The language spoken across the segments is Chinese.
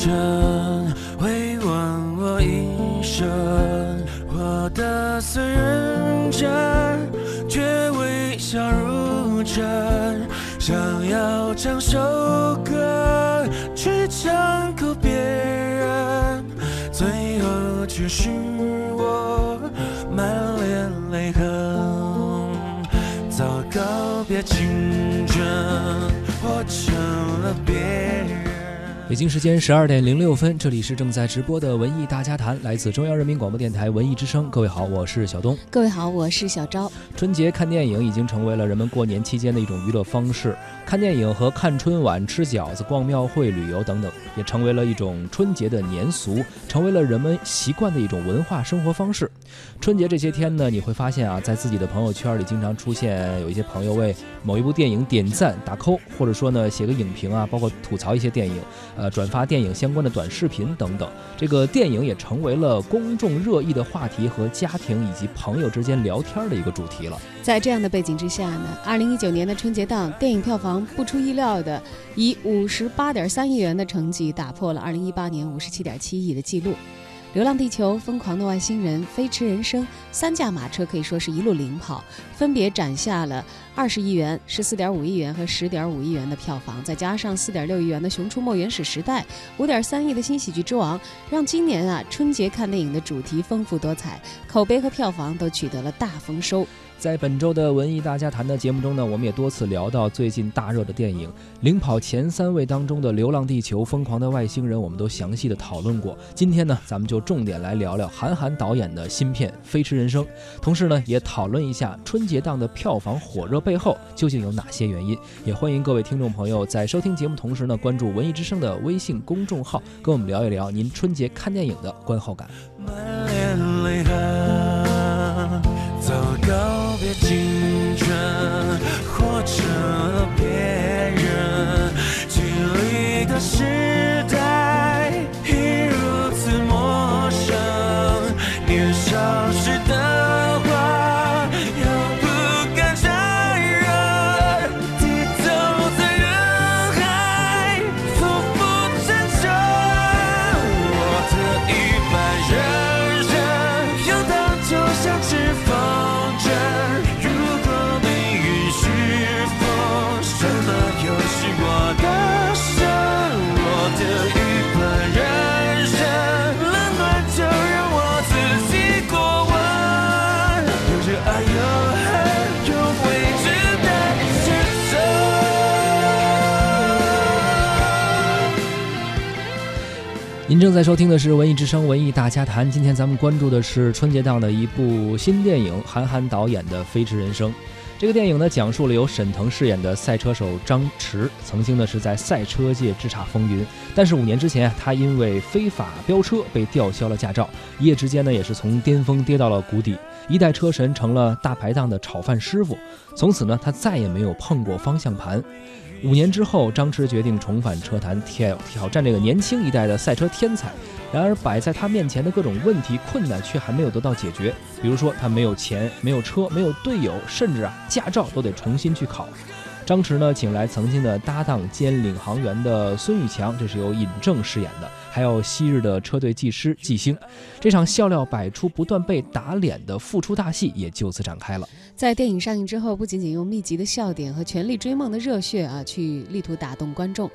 程，会问我一生，活得虽认真，却微笑如真。想要唱首歌去唱哭别人，最后却是我满脸泪痕。早告别青春，活成了别人。北京时间十二点零六分，这里是正在直播的文艺大家谈，来自中央人民广播电台文艺之声。各位好，我是小东。各位好，我是小昭。春节看电影已经成为了人们过年期间的一种娱乐方式，看电影和看春晚、吃饺子、逛庙会、旅游等等，也成为了一种春节的年俗，成为了人们习惯的一种文化生活方式。春节这些天呢，你会发现啊，在自己的朋友圈里经常出现有一些朋友为某一部电影点赞打 call，或者说呢写个影评啊，包括吐槽一些电影。呃，转发电影相关的短视频等等，这个电影也成为了公众热议的话题和家庭以及朋友之间聊天的一个主题了。在这样的背景之下呢，二零一九年的春节档电影票房不出意料的以五十八点三亿元的成绩打破了二零一八年五十七点七亿的记录。《流浪地球》《疯狂的外星人》《飞驰人生》三驾马车可以说是一路领跑，分别斩下了二十亿元、十四点五亿元和十点五亿元的票房，再加上四点六亿元的《熊出没：原始时代》，五点三亿的新喜剧之王，让今年啊春节看电影的主题丰富多彩，口碑和票房都取得了大丰收。在本周的文艺大家谈的节目中呢，我们也多次聊到最近大热的电影，领跑前三位当中的《流浪地球》《疯狂的外星人》，我们都详细的讨论过。今天呢，咱们就重点来聊聊韩寒导演的新片《飞驰人生》，同时呢，也讨论一下春节档的票房火热背后究竟有哪些原因。也欢迎各位听众朋友在收听节目同时呢，关注文艺之声的微信公众号，跟我们聊一聊您春节看电影的观后感。青春或者别人经历的事正在收听的是《文艺之声·文艺大家谈》，今天咱们关注的是春节档的一部新电影，韩寒导演的《飞驰人生》。这个电影呢，讲述了由沈腾饰演的赛车手张弛，曾经呢是在赛车界叱咤风云，但是五年之前，他因为非法飙车被吊销了驾照，一夜之间呢，也是从巅峰跌到了谷底，一代车神成了大排档的炒饭师傅，从此呢，他再也没有碰过方向盘。五年之后，张弛决定重返车坛，挑挑战这个年轻一代的赛车天才。然而，摆在他面前的各种问题、困难却还没有得到解决。比如说，他没有钱、没有车、没有队友，甚至啊，驾照都得重新去考。张弛呢，请来曾经的搭档兼领航员的孙玉强，这是由尹正饰演的，还有昔日的车队技师季星。这场笑料百出、不断被打脸的复出大戏也就此展开了。在电影上映之后，不仅仅用密集的笑点和全力追梦的热血啊，去力图打动观众，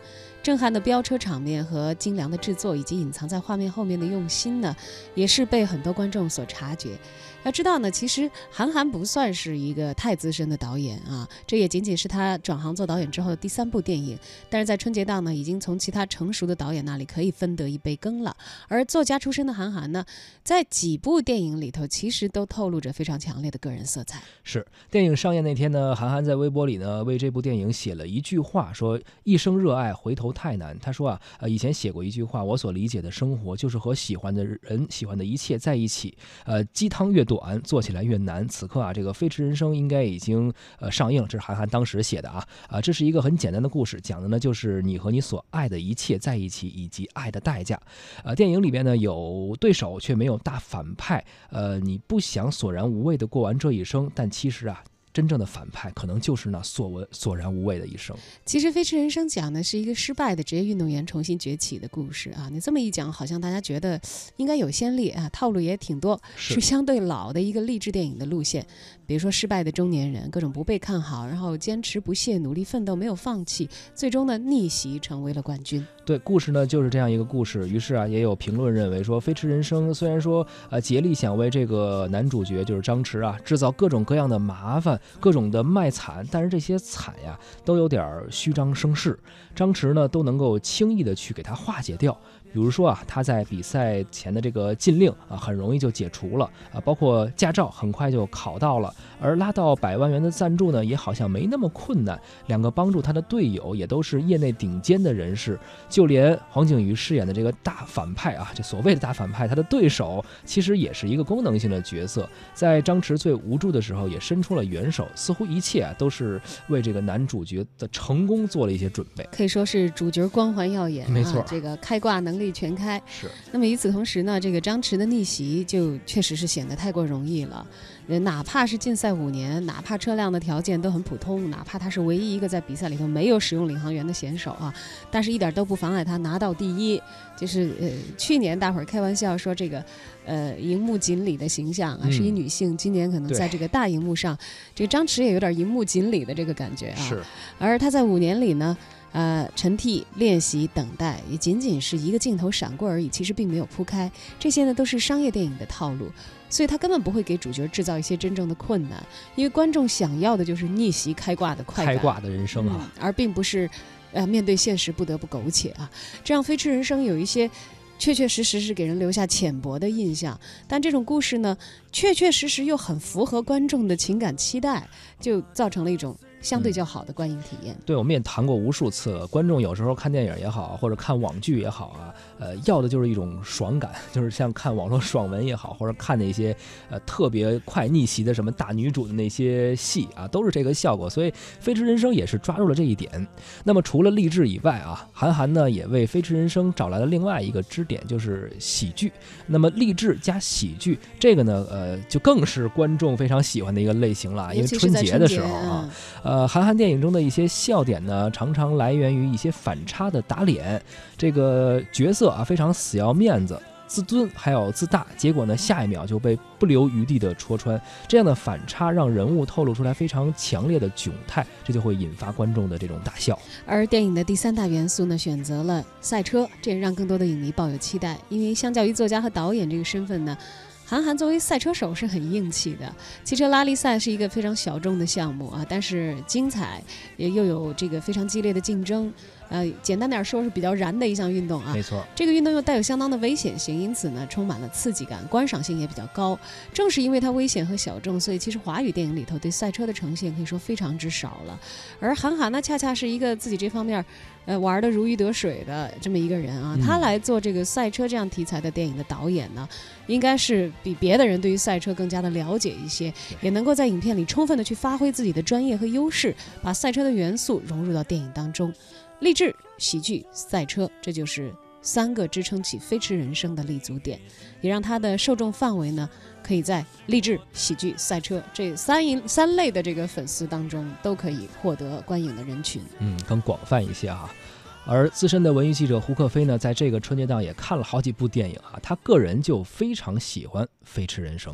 震撼的飙车场面和精良的制作，以及隐藏在画面后面的用心呢，也是被很多观众所察觉。要知道呢，其实韩寒不算是一个太资深的导演啊，这也仅仅是他转行做导演之后的第三部电影。但是在春节档呢，已经从其他成熟的导演那里可以分得一杯羹了。而作家出身的韩寒呢，在几部电影里头，其实都透露着非常强烈的个人色彩。是电影上映那天呢，韩寒在微博里呢为这部电影写了一句话，说一生热爱，回头太难。他说啊，呃，以前写过一句话，我所理解的生活就是和喜欢的人、喜欢的一切在一起。呃，鸡汤越短，做起来越难。此刻啊，这个《飞驰人生》应该已经呃上映，这是韩寒当时写的啊啊，这是一个很简单的故事，讲的呢就是你和你所爱的一切在一起，以及爱的代价。呃，电影里边呢有对手，却没有大反派。呃，你不想索然无味的过完这一生，但其实啊。真正的反派可能就是那索文索然无味的一生。其实《飞驰人生》讲的是一个失败的职业运动员重新崛起的故事啊。你这么一讲，好像大家觉得应该有先例啊，套路也挺多，是相对老的一个励志电影的路线。比如说失败的中年人，各种不被看好，然后坚持不懈，努力奋斗，没有放弃，最终呢逆袭成为了冠军。对，故事呢就是这样一个故事。于是啊，也有评论认为说，《飞驰人生》虽然说呃竭力想为这个男主角就是张弛啊制造各种各样的麻烦，各种的卖惨，但是这些惨呀都有点虚张声势，张弛呢都能够轻易的去给他化解掉。比如说啊，他在比赛前的这个禁令啊，很容易就解除了啊，包括驾照很快就考到了，而拉到百万元的赞助呢，也好像没那么困难。两个帮助他的队友也都是业内顶尖的人士，就连黄景瑜饰演的这个大反派啊，这所谓的大反派，他的对手其实也是一个功能性的角色，在张弛最无助的时候也伸出了援手，似乎一切啊都是为这个男主角的成功做了一些准备，可以说是主角光环耀眼，没错，这个开挂能力。全开是。那么与此同时呢，这个张弛的逆袭就确实是显得太过容易了。呃，哪怕是禁赛五年，哪怕车辆的条件都很普通，哪怕他是唯一一个在比赛里头没有使用领航员的选手啊，但是一点都不妨碍他拿到第一。就是呃，去年大伙儿开玩笑说这个，呃，荧幕锦鲤的形象啊，是一女性。今年可能在这个大荧幕上，这个张弛也有点荧幕锦鲤的这个感觉啊。是。而他在五年里呢？呃，陈替练习等待，也仅仅是一个镜头闪过而已，其实并没有铺开。这些呢，都是商业电影的套路，所以他根本不会给主角制造一些真正的困难，因为观众想要的就是逆袭开挂的快感，开挂的人生啊，而并不是，呃，面对现实不得不苟且啊。这样飞驰人生有一些，确确实实是给人留下浅薄的印象，但这种故事呢，确确实实又很符合观众的情感期待，就造成了一种。相对较好的观影体验。对，我们也谈过无数次了。观众有时候看电影也好，或者看网剧也好啊，呃，要的就是一种爽感，就是像看网络爽文也好，或者看那些呃特别快逆袭的什么大女主的那些戏啊，都是这个效果。所以《飞驰人生》也是抓住了这一点。那么除了励志以外啊，韩寒呢也为《飞驰人生》找来了另外一个支点，就是喜剧。那么励志加喜剧，这个呢，呃，就更是观众非常喜欢的一个类型了，因为春节的时候啊，呃。呃，韩寒电影中的一些笑点呢，常常来源于一些反差的打脸。这个角色啊，非常死要面子、自尊，还有自大，结果呢，下一秒就被不留余地的戳穿。这样的反差让人物透露出来非常强烈的窘态，这就会引发观众的这种大笑。而电影的第三大元素呢，选择了赛车，这也让更多的影迷抱有期待。因为相较于作家和导演这个身份呢。韩寒作为赛车手是很硬气的，汽车拉力赛是一个非常小众的项目啊，但是精彩，也又有这个非常激烈的竞争。呃，简单点说是比较燃的一项运动啊。没错，这个运动又带有相当的危险性，因此呢，充满了刺激感，观赏性也比较高。正是因为它危险和小众，所以其实华语电影里头对赛车的呈现可以说非常之少了。而韩寒呢，恰恰是一个自己这方面，呃，玩的如鱼得水的这么一个人啊。他来做这个赛车这样题材的电影的导演呢，应该是比别的人对于赛车更加的了解一些，也能够在影片里充分的去发挥自己的专业和优势，把赛车的元素融入到电影当中。励志、喜剧、赛车，这就是三个支撑起《飞驰人生》的立足点，也让他的受众范围呢，可以在励志、喜剧、赛车这三一三类的这个粉丝当中都可以获得观影的人群。嗯，更广泛一些啊。而资深的文娱记者胡克飞呢，在这个春节档也看了好几部电影啊，他个人就非常喜欢《飞驰人生》。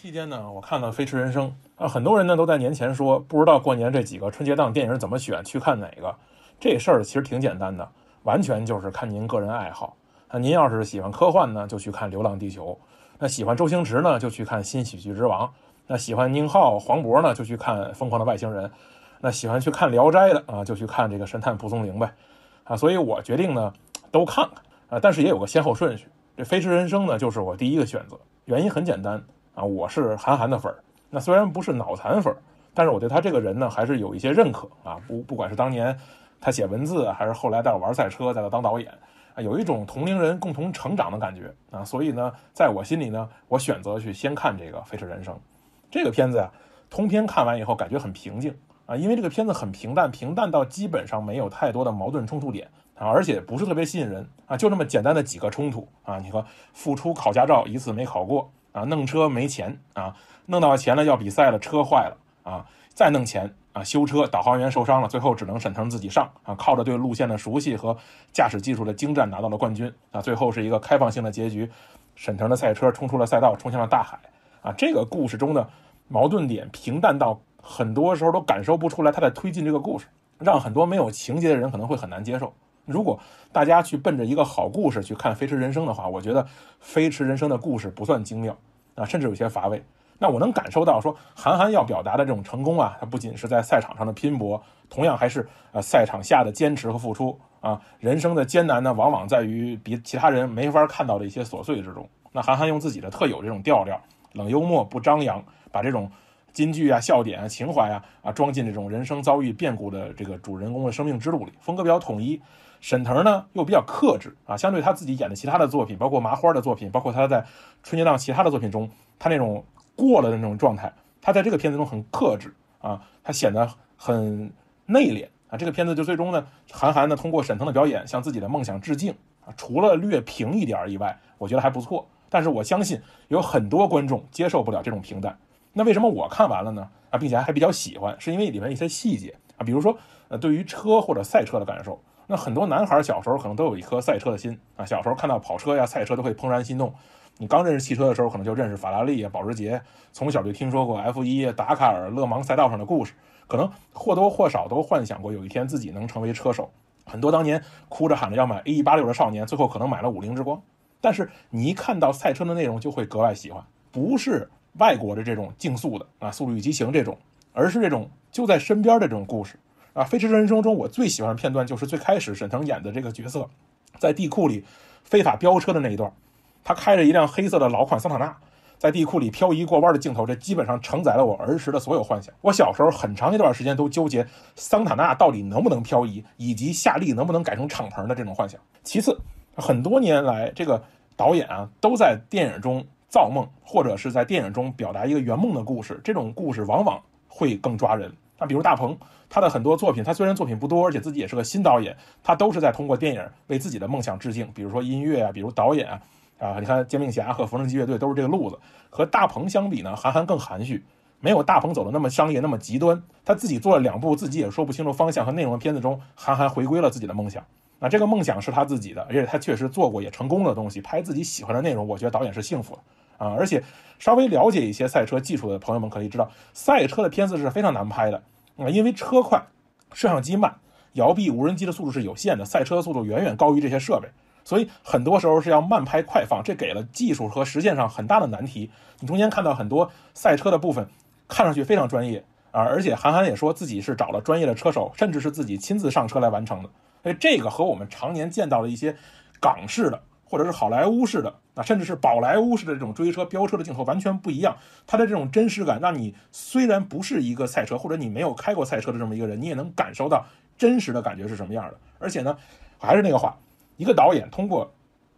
期间呢，我看了《飞驰人生》啊，很多人呢都在年前说，不知道过年这几个春节档电影怎么选，去看哪个。这事儿其实挺简单的，完全就是看您个人爱好。那您要是喜欢科幻呢，就去看《流浪地球》；那喜欢周星驰呢，就去看《新喜剧之王》；那喜欢宁浩、黄渤呢，就去看《疯狂的外星人》；那喜欢去看《聊斋》的啊，就去看这个《神探蒲松龄》呗。啊，所以我决定呢，都看看啊，但是也有个先后顺序。这《飞驰人生》呢，就是我第一个选择，原因很简单啊，我是韩寒的粉儿。那虽然不是脑残粉儿，但是我对他这个人呢，还是有一些认可啊。不，不管是当年。他写文字，还是后来带我玩赛车，再到当导演，啊，有一种同龄人共同成长的感觉啊，所以呢，在我心里呢，我选择去先看这个《飞驰人生》这个片子呀。通篇看完以后，感觉很平静啊，因为这个片子很平淡，平淡到基本上没有太多的矛盾冲突点啊，而且不是特别吸引人啊，就那么简单的几个冲突啊，你说付出考驾照一次没考过啊，弄车没钱啊，弄到钱了要比赛了，车坏了啊。再弄钱啊，修车，导航员受伤了，最后只能沈腾自己上啊，靠着对路线的熟悉和驾驶技术的精湛拿到了冠军啊。最后是一个开放性的结局，沈腾的赛车冲出了赛道，冲向了大海啊。这个故事中的矛盾点平淡到很多时候都感受不出来他在推进这个故事，让很多没有情节的人可能会很难接受。如果大家去奔着一个好故事去看《飞驰人生》的话，我觉得《飞驰人生》的故事不算精妙啊，甚至有些乏味。那我能感受到，说韩寒要表达的这种成功啊，他不仅是在赛场上的拼搏，同样还是呃赛场下的坚持和付出啊。人生的艰难呢，往往在于比其他人没法看到的一些琐碎之中。那韩寒用自己的特有这种调调，冷幽默不张扬，把这种金句啊、笑点啊、情怀啊啊装进这种人生遭遇变故的这个主人公的生命之路里，风格比较统一。沈腾呢又比较克制啊，相对他自己演的其他的作品，包括麻花的作品，包括他在春节档其他的作品中，他那种。过了的那种状态，他在这个片子中很克制啊，他显得很内敛啊。这个片子就最终呢，韩寒呢通过沈腾的表演向自己的梦想致敬啊，除了略平一点以外，我觉得还不错。但是我相信有很多观众接受不了这种平淡。那为什么我看完了呢？啊，并且还比较喜欢，是因为里面一些细节啊，比如说呃，对于车或者赛车的感受。那很多男孩小时候可能都有一颗赛车的心啊，小时候看到跑车呀、赛车都会怦然心动。你刚认识汽车的时候，可能就认识法拉利啊、保时捷，从小就听说过 F1、达喀尔、勒芒赛道上的故事，可能或多或少都幻想过有一天自己能成为车手。很多当年哭着喊着要买 A186 的少年，最后可能买了五菱之光。但是你一看到赛车的内容，就会格外喜欢，不是外国的这种竞速的啊，《速度与激情》这种，而是这种就在身边的这种故事啊。《飞驰人生》中我最喜欢的片段就是最开始沈腾演的这个角色，在地库里非法飙车的那一段。他开着一辆黑色的老款桑塔纳，在地库里漂移过弯的镜头，这基本上承载了我儿时的所有幻想。我小时候很长一段时间都纠结桑塔纳到底能不能漂移，以及夏利能不能改成敞篷的这种幻想。其次，很多年来，这个导演啊都在电影中造梦，或者是在电影中表达一个圆梦的故事。这种故事往往会更抓人。那比如大鹏，他的很多作品，他虽然作品不多，而且自己也是个新导演，他都是在通过电影为自己的梦想致敬。比如说音乐啊，比如导演啊。啊，你看《煎饼侠》和《缝纫机乐队》都是这个路子。和大鹏相比呢，韩寒更含蓄，没有大鹏走的那么商业，那么极端。他自己做了两部自己也说不清楚方向和内容的片子中，韩寒回归了自己的梦想。那这个梦想是他自己的，而且他确实做过也成功的东西，拍自己喜欢的内容。我觉得导演是幸福的啊。而且稍微了解一些赛车技术的朋友们可以知道，赛车的片子是非常难拍的啊，因为车快，摄像机慢，摇臂无人机的速度是有限的，赛车的速度远远高于这些设备。所以很多时候是要慢拍快放，这给了技术和实践上很大的难题。你中间看到很多赛车的部分，看上去非常专业啊，而且韩寒也说自己是找了专业的车手，甚至是自己亲自上车来完成的。所以这个和我们常年见到的一些港式的或者是好莱坞式的啊，甚至是宝莱坞式的这种追车飙车的镜头完全不一样。它的这种真实感，让你虽然不是一个赛车或者你没有开过赛车的这么一个人，你也能感受到真实的感觉是什么样的。而且呢，还是那个话。一个导演通过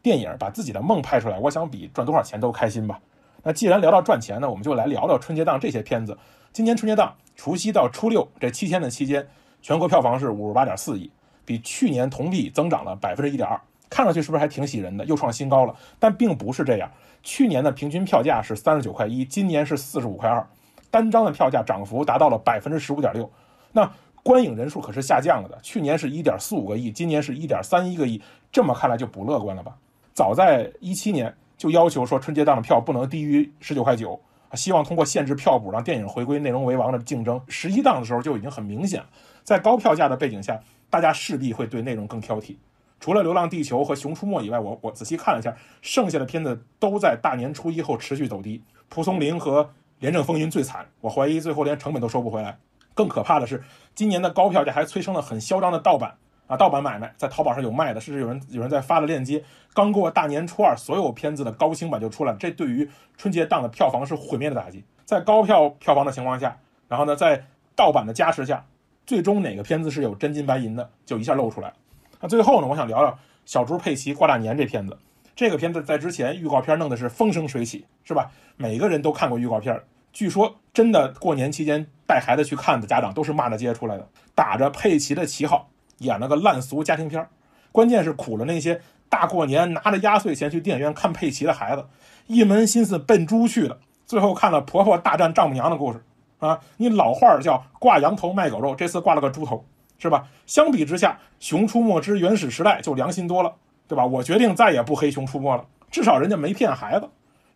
电影把自己的梦拍出来，我想比赚多少钱都开心吧。那既然聊到赚钱呢，我们就来聊聊春节档这些片子。今年春节档除夕到初六这七天的期间，全国票房是五十八点四亿，比去年同比增长了百分之一点二。看上去是不是还挺喜人的？又创新高了。但并不是这样，去年的平均票价是三十九块一，今年是四十五块二，单张的票价涨幅达到了百分之十五点六。那观影人数可是下降了的，去年是一点四五个亿，今年是一点三一个亿。这么看来就不乐观了吧？早在一七年就要求说春节档的票不能低于十九块九，希望通过限制票补让电影回归内容为王的竞争。十一档的时候就已经很明显，在高票价的背景下，大家势必会对内容更挑剔。除了《流浪地球》和《熊出没》以外，我我仔细看了一下，剩下的片子都在大年初一后持续走低。《蒲松龄》和《廉政风云》最惨，我怀疑最后连成本都收不回来。更可怕的是，今年的高票价还催生了很嚣张的盗版。啊，盗版买卖在淘宝上有卖的，甚至有人有人在发的链接。刚过大年初二，所有片子的高清版就出来了，这对于春节档的票房是毁灭的打击。在高票票房的情况下，然后呢，在盗版的加持下，最终哪个片子是有真金白银的，就一下露出来那最后呢，我想聊聊小猪佩奇过大年这片子。这个片子在之前预告片弄的是风生水起，是吧？每个人都看过预告片，据说真的过年期间带孩子去看的家长都是骂着街出来的，打着佩奇的旗号。演了个烂俗家庭片关键是苦了那些大过年拿着压岁钱去电影院看佩奇的孩子，一门心思奔猪去的，最后看了婆婆大战丈母娘的故事，啊，你老话儿叫挂羊头卖狗肉，这次挂了个猪头，是吧？相比之下，《熊出没之原始时代》就良心多了，对吧？我决定再也不黑《熊出没》了，至少人家没骗孩子。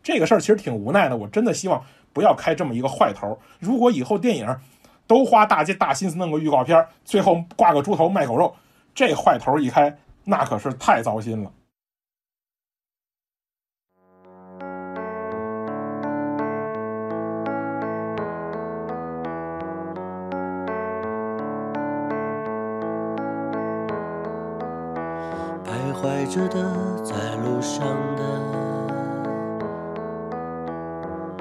这个事儿其实挺无奈的，我真的希望不要开这么一个坏头。如果以后电影都花大劲大心思弄个预告片，最后挂个猪头卖狗肉，这坏头一开，那可是太糟心了。徘徊着的，在路上的，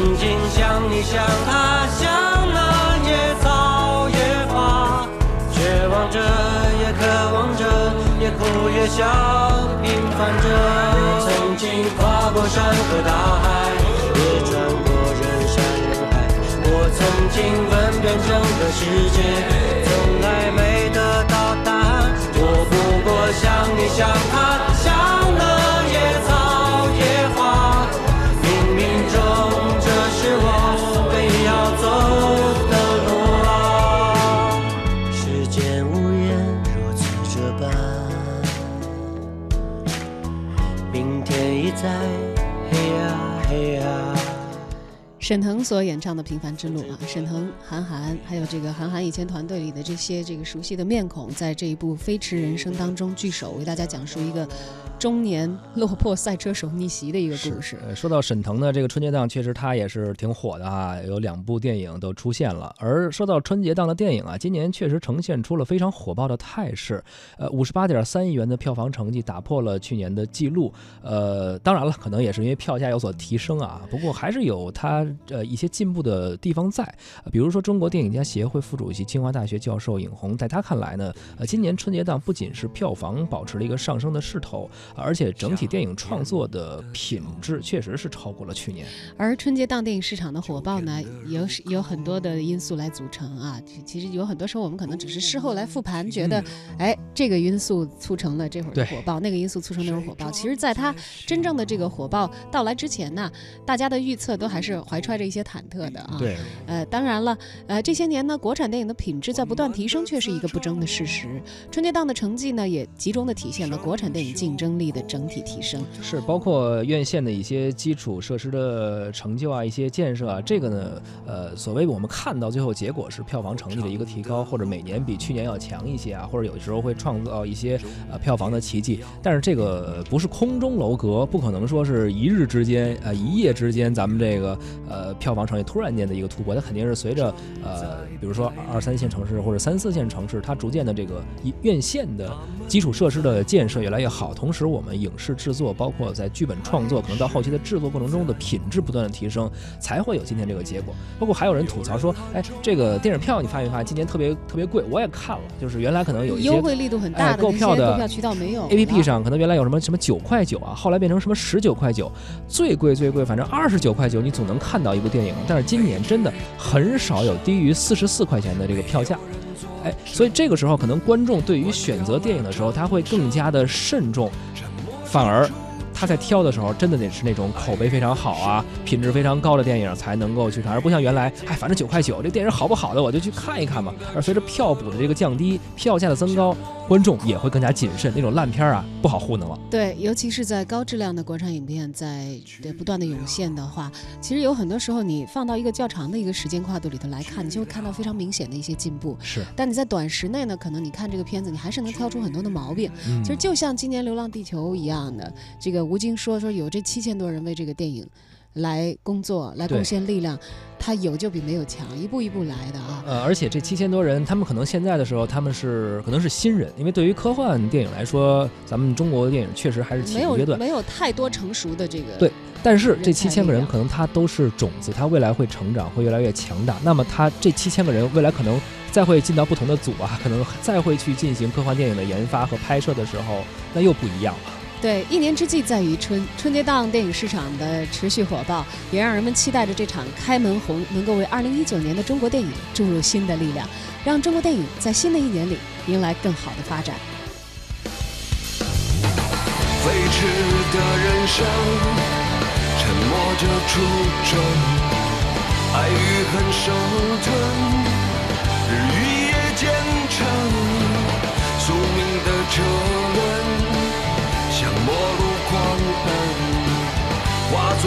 曾经像你像他，像那野草野花，绝望着也渴望着，也哭也笑，平凡着。曾经跨过山和大海，也穿过人山人海。我曾经问遍整个世界，从来没得到答案。我不过像你像他，像那在，嘿呀嘿呀。沈腾所演唱的《平凡之路》啊，沈腾、韩寒，还有这个韩寒以前团队里的这些这个熟悉的面孔，在这一部《飞驰人生》当中聚首，为大家讲述一个中年落魄赛车手逆袭的一个故事。呃，说到沈腾呢，这个春节档确实他也是挺火的啊，有两部电影都出现了。而说到春节档的电影啊，今年确实呈现出了非常火爆的态势。呃，五十八点三亿元的票房成绩打破了去年的记录。呃，当然了，可能也是因为票价有所提升啊，不过还是有它呃一些进步的地方在。呃比如说，中国电影家协会副主席、清华大学教授尹红，在他看来呢，呃，今年春节档不仅是票房保持了一个上升的势头，而且整体电影创作的品质确实是超过了去年。而春节档电影市场的火爆呢，有有很多的因素来组成啊。其其实有很多时候我们可能只是事后来复盘，觉得，哎，这个因素促成了这会儿的火爆，那个因素促成那会儿火爆。其实，在它真正的这个火爆到来之前呢，大家的预测都还是怀揣着一些忐忑的啊。。对，呃，当然了，呃，这些年呢，国产电影的品质在不断提升，却是一个不争的事实。春节档的成绩呢，也集中的体现了国产电影竞争力的整体提升。是包括院线的一些基础设施的成就啊，一些建设啊，这个呢，呃，所谓我们看到最后结果是票房成绩的一个提高，或者每年比去年要强一些啊，或者有的时候会创造一些呃票房的奇迹。但是这个不是空中楼阁，不可能说是一日之间呃一夜之间咱们这个呃票房成绩突然间的一个突破，它肯定是随着呃比如说二三线城市或者三四线城市，它逐渐的这个院线的基础设施的建设越来越好，同时我们影视制作，包括在剧本创作，可能到后期的制作过程中的品质不断的提升，才会有今天这个结果。包括还有人吐槽说，哎，这个电影票你发没发现今年特别特别贵？我也看了，就是原来可能有一些优惠力度很大哎的那些购票的购票渠道没有 A P P 上可能原来有什么什么九块九啊，后来变成什么十九块九，最贵最贵，反正二十九块九你总能看到一部电影。但是今年真的很少有低于四十四块钱的这个票价，哎，所以这个时候可能观众对于选择电影的时候，他会更加的慎重，反而。他在挑的时候，真的得是那种口碑非常好啊、品质非常高的电影才能够去看，而不像原来，哎，反正九块九，这电影好不好的我就去看一看嘛。而随着票补的这个降低，票价的增高，观众也会更加谨慎，那种烂片啊不好糊弄了。对，尤其是在高质量的国产影片在对不断的涌现的话，其实有很多时候你放到一个较长的一个时间跨度里头来看，你就会看到非常明显的一些进步。是，但你在短时内呢，可能你看这个片子，你还是能挑出很多的毛病。嗯其实就像今年《流浪地球》一样的，这个吴京说说有这七千多人为这个电影来工作，来贡献力量，他有就比没有强，一步一步来的啊。呃，而且这七千多人，他们可能现在的时候，他们是可能是新人，因为对于科幻电影来说，咱们中国的电影确实还是起没有步阶段。没有太多成熟的这个对但是这七千个人可能他都是种子，他未来会成长，会越来越强大。那么他这七千个人未来可能再会进到不同的组啊，可能再会去进行科幻电影的研发和拍摄的时候，那又不一样了。对，一年之计在于春，春节档电影市场的持续火爆，也让人们期待着这场开门红能够为2019年的中国电影注入新的力量，让中国电影在新的一年里迎来更好的发展。飞驰的人生，沉默着初衷，爱与恨生吞，日与夜兼程，宿命的车末路狂奔，化作